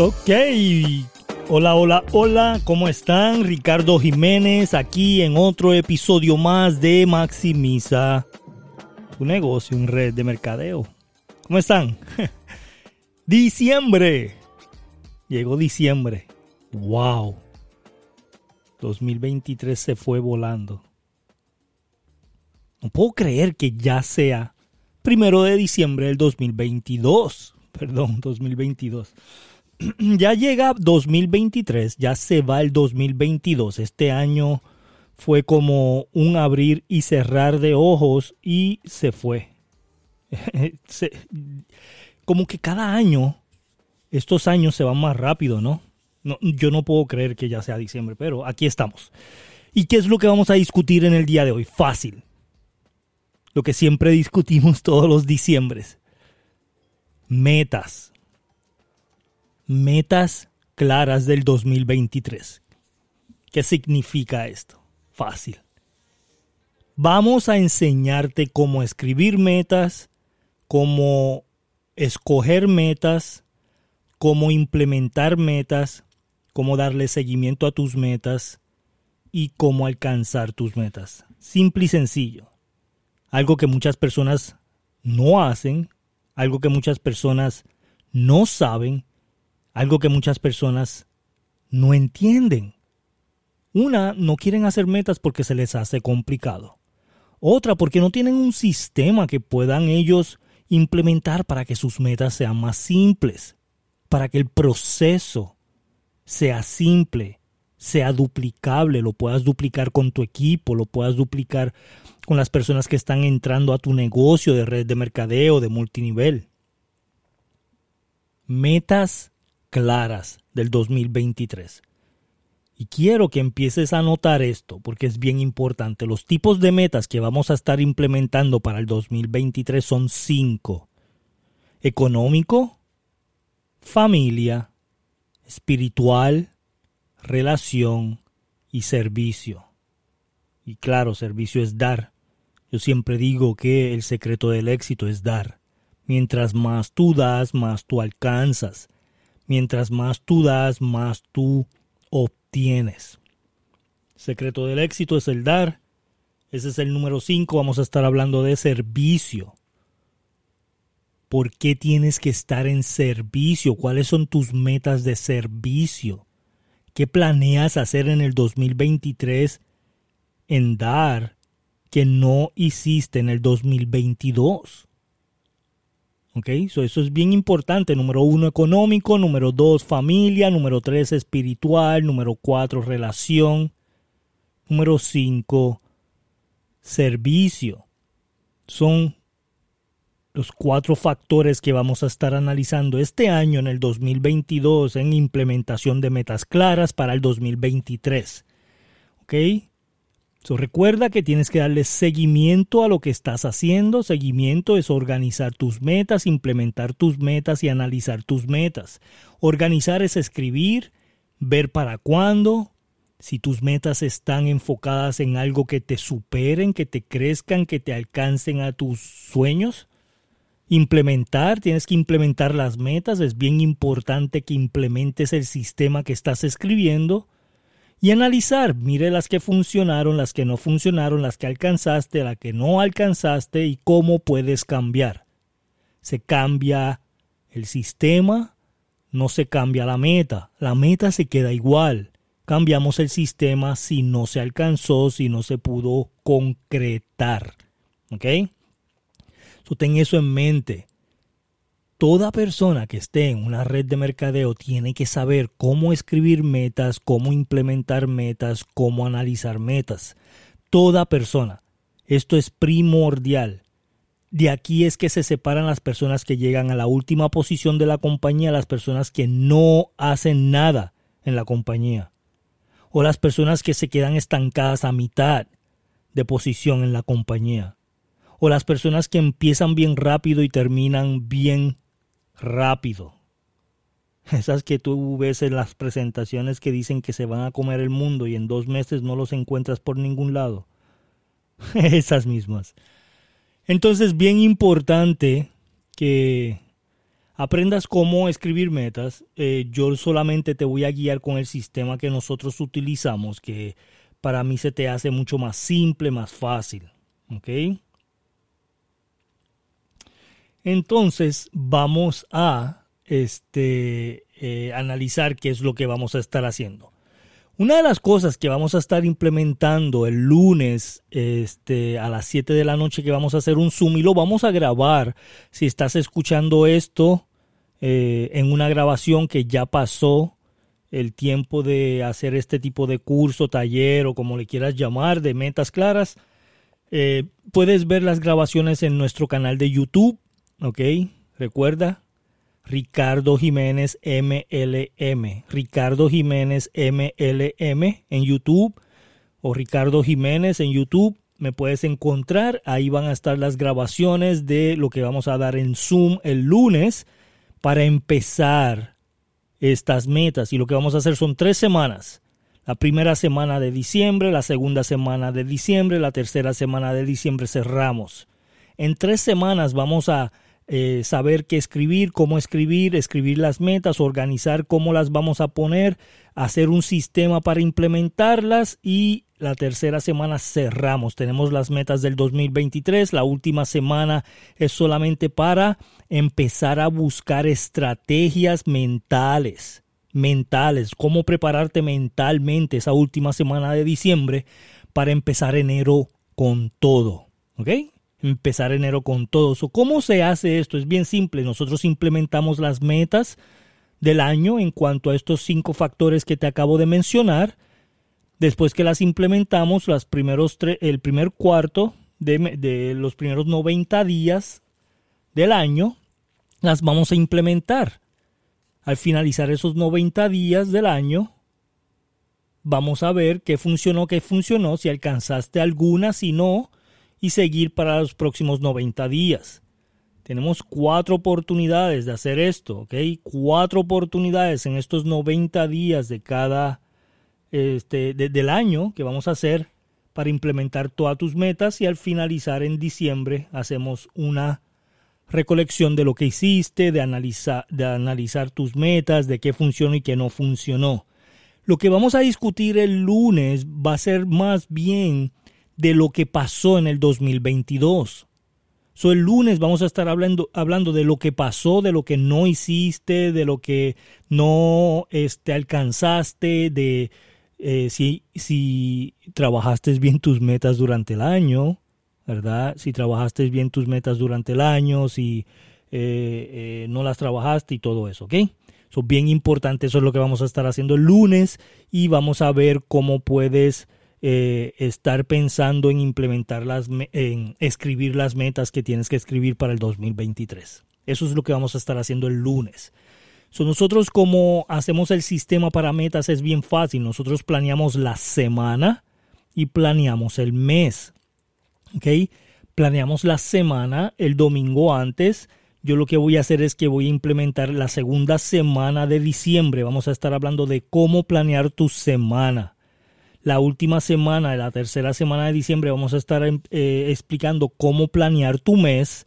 Ok. Hola, hola, hola. ¿Cómo están? Ricardo Jiménez aquí en otro episodio más de Maximiza tu negocio en red de mercadeo. ¿Cómo están? diciembre. Llegó diciembre. Wow. 2023 se fue volando. No puedo creer que ya sea primero de diciembre del 2022. Perdón, 2022. ya llega 2023, ya se va el 2022. Este año fue como un abrir y cerrar de ojos y se fue. como que cada año, estos años se van más rápido, ¿no? ¿no? Yo no puedo creer que ya sea diciembre, pero aquí estamos. ¿Y qué es lo que vamos a discutir en el día de hoy? Fácil. Lo que siempre discutimos todos los diciembres. Metas metas claras del 2023. ¿Qué significa esto? Fácil. Vamos a enseñarte cómo escribir metas, cómo escoger metas, cómo implementar metas, cómo darle seguimiento a tus metas y cómo alcanzar tus metas. Simple y sencillo. Algo que muchas personas no hacen, algo que muchas personas no saben algo que muchas personas no entienden. Una, no quieren hacer metas porque se les hace complicado. Otra, porque no tienen un sistema que puedan ellos implementar para que sus metas sean más simples, para que el proceso sea simple, sea duplicable, lo puedas duplicar con tu equipo, lo puedas duplicar con las personas que están entrando a tu negocio de red de mercadeo, de multinivel. Metas claras del 2023. Y quiero que empieces a notar esto porque es bien importante. Los tipos de metas que vamos a estar implementando para el 2023 son cinco. Económico, familia, espiritual, relación y servicio. Y claro, servicio es dar. Yo siempre digo que el secreto del éxito es dar. Mientras más tú das, más tú alcanzas. Mientras más tú das, más tú obtienes. secreto del éxito es el dar. Ese es el número 5. Vamos a estar hablando de servicio. ¿Por qué tienes que estar en servicio? ¿Cuáles son tus metas de servicio? ¿Qué planeas hacer en el 2023 en dar que no hiciste en el 2022? ¿Ok? eso es bien importante. Número uno, económico. Número dos, familia. Número tres, espiritual. Número cuatro, relación. Número cinco, servicio. Son los cuatro factores que vamos a estar analizando este año en el 2022 en implementación de metas claras para el 2023. ¿Ok? Recuerda que tienes que darle seguimiento a lo que estás haciendo. Seguimiento es organizar tus metas, implementar tus metas y analizar tus metas. Organizar es escribir, ver para cuándo, si tus metas están enfocadas en algo que te superen, que te crezcan, que te alcancen a tus sueños. Implementar, tienes que implementar las metas, es bien importante que implementes el sistema que estás escribiendo y analizar, mire las que funcionaron, las que no funcionaron, las que alcanzaste, las que no alcanzaste y cómo puedes cambiar. Se cambia el sistema, no se cambia la meta, la meta se queda igual. Cambiamos el sistema si no se alcanzó, si no se pudo concretar. ¿Ok? So, ten eso en mente. Toda persona que esté en una red de mercadeo tiene que saber cómo escribir metas, cómo implementar metas, cómo analizar metas. Toda persona. Esto es primordial. De aquí es que se separan las personas que llegan a la última posición de la compañía, las personas que no hacen nada en la compañía. O las personas que se quedan estancadas a mitad de posición en la compañía. O las personas que empiezan bien rápido y terminan bien rápido. Esas que tú ves en las presentaciones que dicen que se van a comer el mundo y en dos meses no los encuentras por ningún lado. Esas mismas. Entonces, bien importante que aprendas cómo escribir metas. Eh, yo solamente te voy a guiar con el sistema que nosotros utilizamos, que para mí se te hace mucho más simple, más fácil. ¿Ok? Entonces vamos a este, eh, analizar qué es lo que vamos a estar haciendo. Una de las cosas que vamos a estar implementando el lunes este, a las 7 de la noche que vamos a hacer un Zoom y lo vamos a grabar. Si estás escuchando esto eh, en una grabación que ya pasó el tiempo de hacer este tipo de curso, taller o como le quieras llamar, de metas claras, eh, puedes ver las grabaciones en nuestro canal de YouTube, ¿ok? Recuerda, Ricardo Jiménez MLM. Ricardo Jiménez MLM en YouTube o Ricardo Jiménez en YouTube. Me puedes encontrar. Ahí van a estar las grabaciones de lo que vamos a dar en Zoom el lunes para empezar estas metas. Y lo que vamos a hacer son tres semanas. La primera semana de diciembre, la segunda semana de diciembre, la tercera semana de diciembre cerramos. En tres semanas vamos a eh, saber qué escribir, cómo escribir, escribir las metas, organizar cómo las vamos a poner, hacer un sistema para implementarlas y la tercera semana cerramos. Tenemos las metas del 2023. La última semana es solamente para empezar a buscar estrategias mentales. Mentales. Cómo prepararte mentalmente esa última semana de diciembre para empezar enero con todo. ¿Ok? Empezar enero con todo. ¿Cómo se hace esto? Es bien simple. Nosotros implementamos las metas del año en cuanto a estos cinco factores que te acabo de mencionar. Después que las implementamos, las primeros el primer cuarto de, de los primeros 90 días del año, las vamos a implementar. Al finalizar esos 90 días del año, vamos a ver qué funcionó, qué funcionó, si alcanzaste alguna, si no, y seguir para los próximos 90 días. Tenemos cuatro oportunidades de hacer esto, ¿ok? Cuatro oportunidades en estos 90 días de cada, este, del año que vamos a hacer para implementar todas tus metas y al finalizar en diciembre hacemos una recolección de lo que hiciste, de de analizar tus metas, de qué funcionó y qué no funcionó. Lo que vamos a discutir el lunes va a ser más bien de lo que pasó en el 2022. So, el lunes vamos a estar hablando, hablando de lo que pasó, de lo que no hiciste, de lo que no este, alcanzaste, de eh, si, si trabajaste bien tus metas durante el año, ¿verdad? Si trabajaste bien tus metas durante el año, si eh, eh, no las trabajaste y todo eso, ¿ok? Eso bien importante, eso es lo que vamos a estar haciendo el lunes y vamos a ver cómo puedes eh, estar pensando en implementar las, en escribir las metas que tienes que escribir para el 2023. Eso es lo que vamos a estar haciendo el lunes. nosotros como hacemos el sistema para metas es bien fácil. Nosotros planeamos la semana y planeamos el mes. ¿Ok? Planeamos la semana el domingo antes. Yo lo que voy a hacer es que voy a implementar la segunda semana de diciembre. Vamos a estar hablando de cómo planear tu semana la última semana, la tercera semana de diciembre, vamos a estar eh, explicando cómo planear tu mes.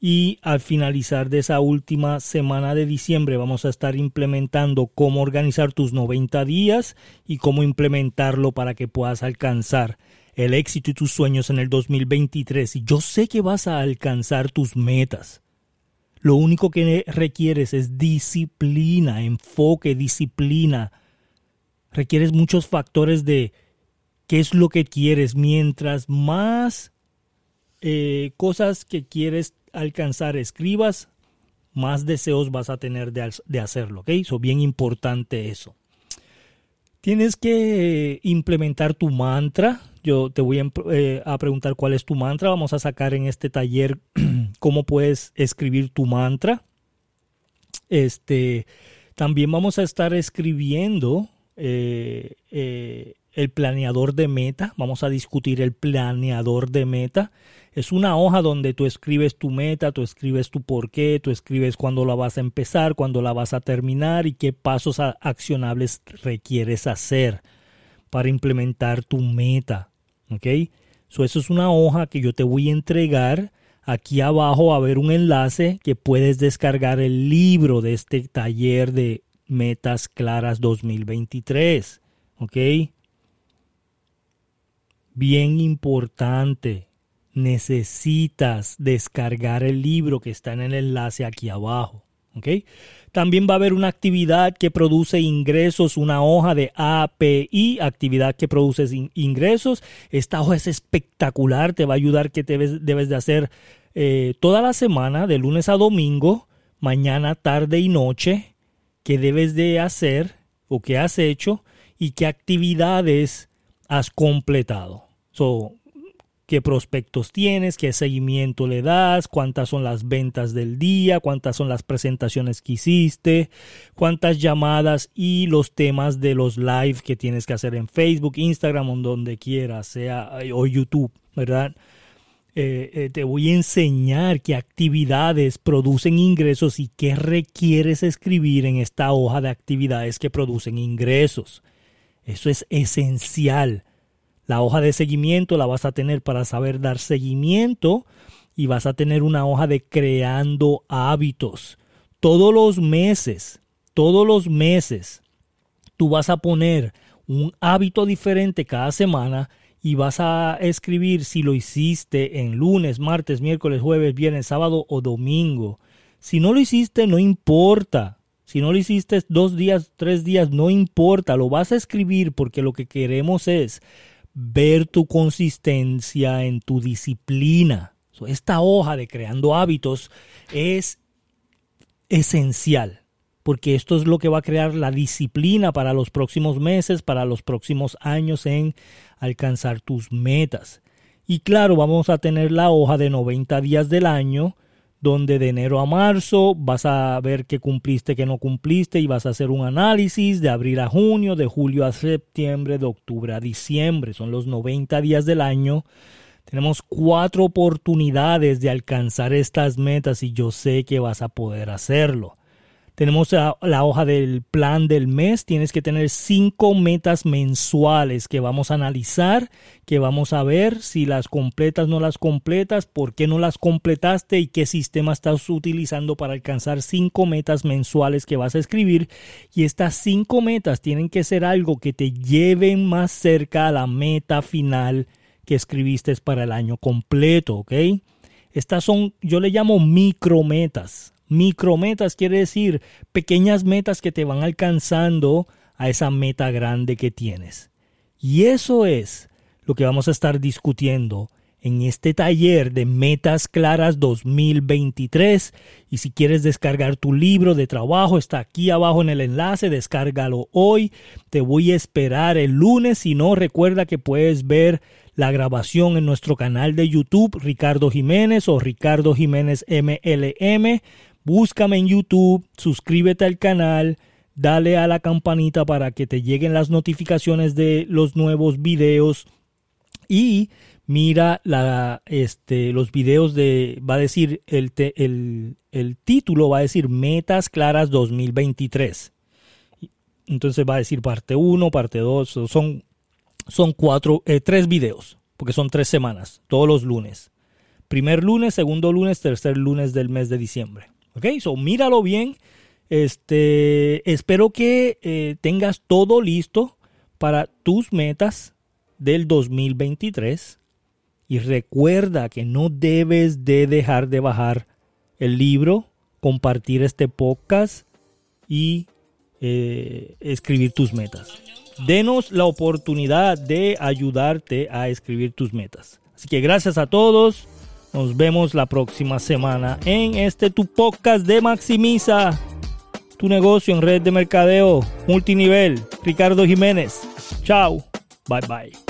Y al finalizar de esa última semana de diciembre vamos a estar implementando cómo organizar tus 90 días y cómo implementarlo para que puedas alcanzar el éxito y tus sueños en el 2023. Y yo sé que vas a alcanzar tus metas. Lo único que requieres es disciplina, enfoque, disciplina requieres muchos factores de qué es lo que quieres. Mientras más eh, cosas que quieres alcanzar escribas, más deseos vas a tener de, hacerlo. ¿ok? Eso bien importante eso. Tienes que implementar tu mantra. Yo te voy a, eh, a, preguntar cuál es tu mantra. Vamos a sacar en este taller cómo puedes escribir tu mantra. Este, también vamos a estar escribiendo eh, eh, el planeador de meta. Vamos a discutir el planeador de meta. Es una hoja donde tú escribes tu meta, tú escribes tu por qué, tú escribes cuándo la vas a empezar, cuándo la vas a terminar y qué pasos accionables requieres hacer para implementar tu meta. ¿Ok? eso es una hoja que yo te voy a entregar aquí abajo va a haber un enlace que puedes descargar el libro de este taller de Metas Claras 2023. ¿Ok? Bien importante. Necesitas descargar el libro que está en el enlace aquí abajo. ¿Ok? También va a haber una actividad que produce ingresos, una hoja de API, actividad que produce ingresos. Esta hoja es espectacular, te va a ayudar que debes, debes de hacer eh, toda la semana, de lunes a domingo, mañana, tarde y noche, que debes de hacer o que has hecho y qué actividades has completado. So, qué prospectos tienes, qué seguimiento le das, cuántas son las ventas del día, cuántas son las presentaciones que hiciste, cuántas llamadas y los temas de los live que tienes que hacer en Facebook, Instagram o donde quieras, sea o YouTube, ¿verdad? Eh, eh, te voy a enseñar qué actividades producen ingresos y qué requieres escribir en esta hoja de actividades que producen ingresos. Eso es esencial. La hoja de seguimiento la vas a tener para saber dar seguimiento y vas a tener una hoja de creando hábitos. Todos los meses, todos los meses, tú vas a poner un hábito diferente cada semana y vas a escribir si lo hiciste en lunes, martes, miércoles, jueves, viernes, sábado o domingo. Si no lo hiciste, no importa. Si no lo hiciste dos días, tres días, no importa. Lo vas a escribir porque lo que queremos es ver tu consistencia en tu disciplina. esta hoja de creando hábitos es esencial, porque esto es lo que va a crear la disciplina para los próximos meses, para los próximos años en alcanzar tus metas. Y claro, vamos a tener la hoja de 90 días del año donde de enero a marzo vas a ver qué cumpliste, qué no cumpliste y vas a hacer un análisis de abril a junio, de julio a septiembre, de octubre a diciembre. Son los 90 días del año. Tenemos cuatro oportunidades de alcanzar estas metas y yo sé que vas a poder hacerlo. Tenemos la, hoja del plan del mes. Tienes que tener cinco metas mensuales que vamos a analizar, que vamos a ver si las completas, no las completas, por qué no las completaste y qué sistema estás utilizando para alcanzar cinco metas mensuales que vas a escribir. Y estas cinco metas tienen que ser algo que te lleven más cerca a la meta final que escribiste para el año completo, ¿ok? Estas son, yo le llamo micrometas. Micrometas quiere decir pequeñas metas que te van alcanzando a esa meta grande que tienes. Y eso es lo que vamos a estar discutiendo en este taller de Metas Claras 2023. Y si quieres descargar tu libro de trabajo, está aquí abajo en el enlace, descárgalo hoy. Te voy a esperar el lunes. Si no, recuerda que puedes ver la grabación en nuestro canal de YouTube, Ricardo Jiménez o Ricardo Jiménez MLM. Búscame en YouTube, suscríbete al canal, dale a la campanita para que te lleguen las notificaciones de los nuevos videos y mira este, los videos de, va a decir, el título va a decir Metas Claras 2023. Entonces va a decir parte 1, parte 2, son, son cuatro, eh, tres videos, porque son tres semanas, todos los lunes. Primer lunes, segundo lunes, tercer lunes del mes de diciembre. Ok, so míralo bien. Este, espero que eh, tengas todo listo para tus metas del 2023. Y recuerda que no debes de dejar de bajar el libro, compartir este podcast y eh, escribir tus metas. Denos la oportunidad de ayudarte a escribir tus metas. Así que gracias a todos. Nos vemos la próxima semana en este tu podcast de Maximiza tu negocio en red de mercadeo multinivel. Ricardo Jiménez. Chao. Bye bye.